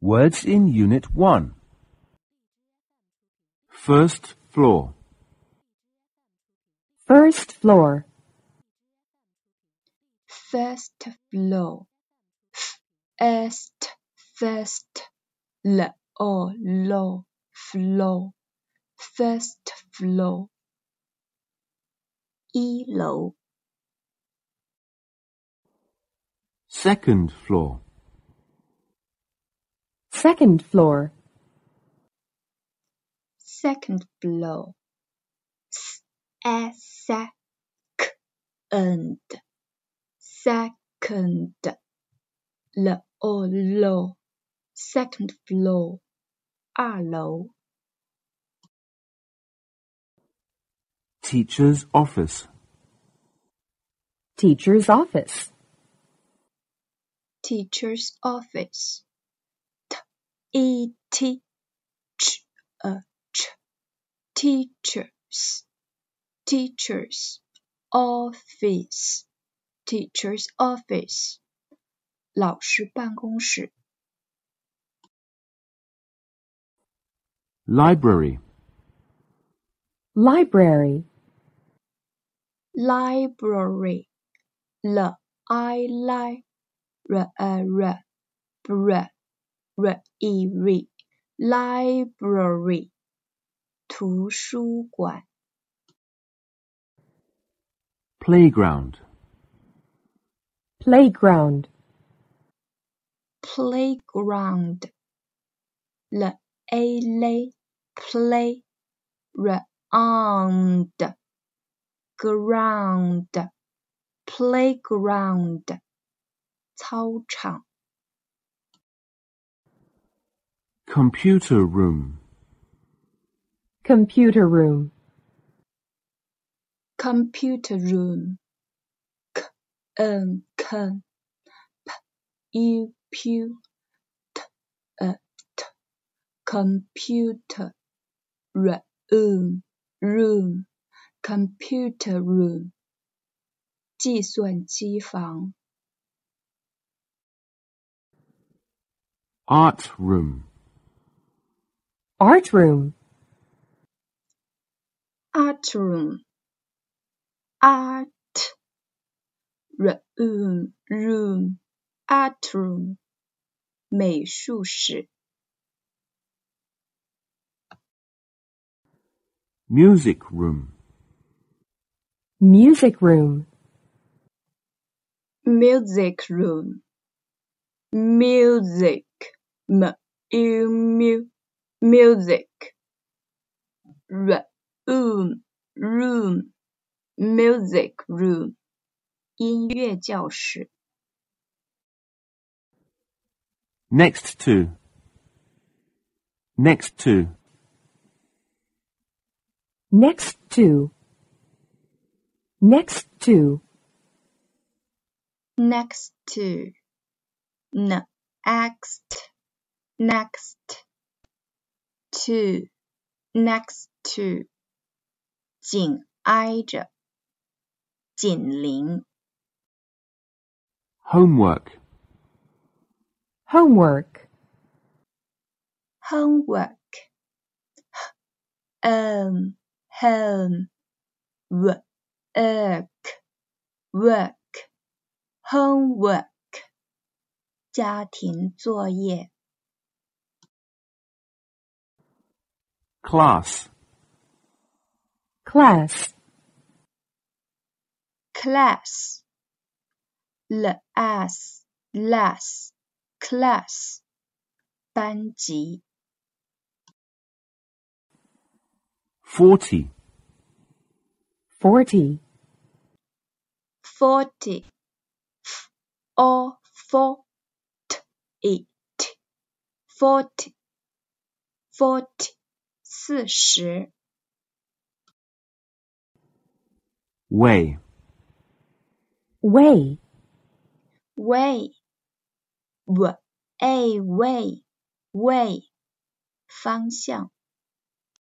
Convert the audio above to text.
Words in Unit 1. First floor. First floor. first floor, first, first, l o lo, floor, first floor, 一楼 Second floor. Second floor. second floor, s a c and second, l o second floor, 二楼 Teacher's office. Teacher's office. teacher's office T E T Ch A Ch teachers teachers office teacher's office 老师办公室 Library. Library. library l i li r a r br r e r library 图书馆 Playground. Playground. playground l a l play round ground playground 操场 Computer room. Computer room. computer room k n k p u p t a t computer room room computer room 计算机房 Art room. Art room. art room art room room art room 美术室 Music room. Music room. music room music m u mu music room room music room 音乐教室 Next to. Next to. Next to. Next to. next to next next to next to 紧挨着紧邻 Homework. Homework. homework um home work work homework 家庭作业 Class. Class. class. Class class class. 班级 Forty. Forty. forty or forty forty. Forty 四十 Way. Way. way w a way way 方向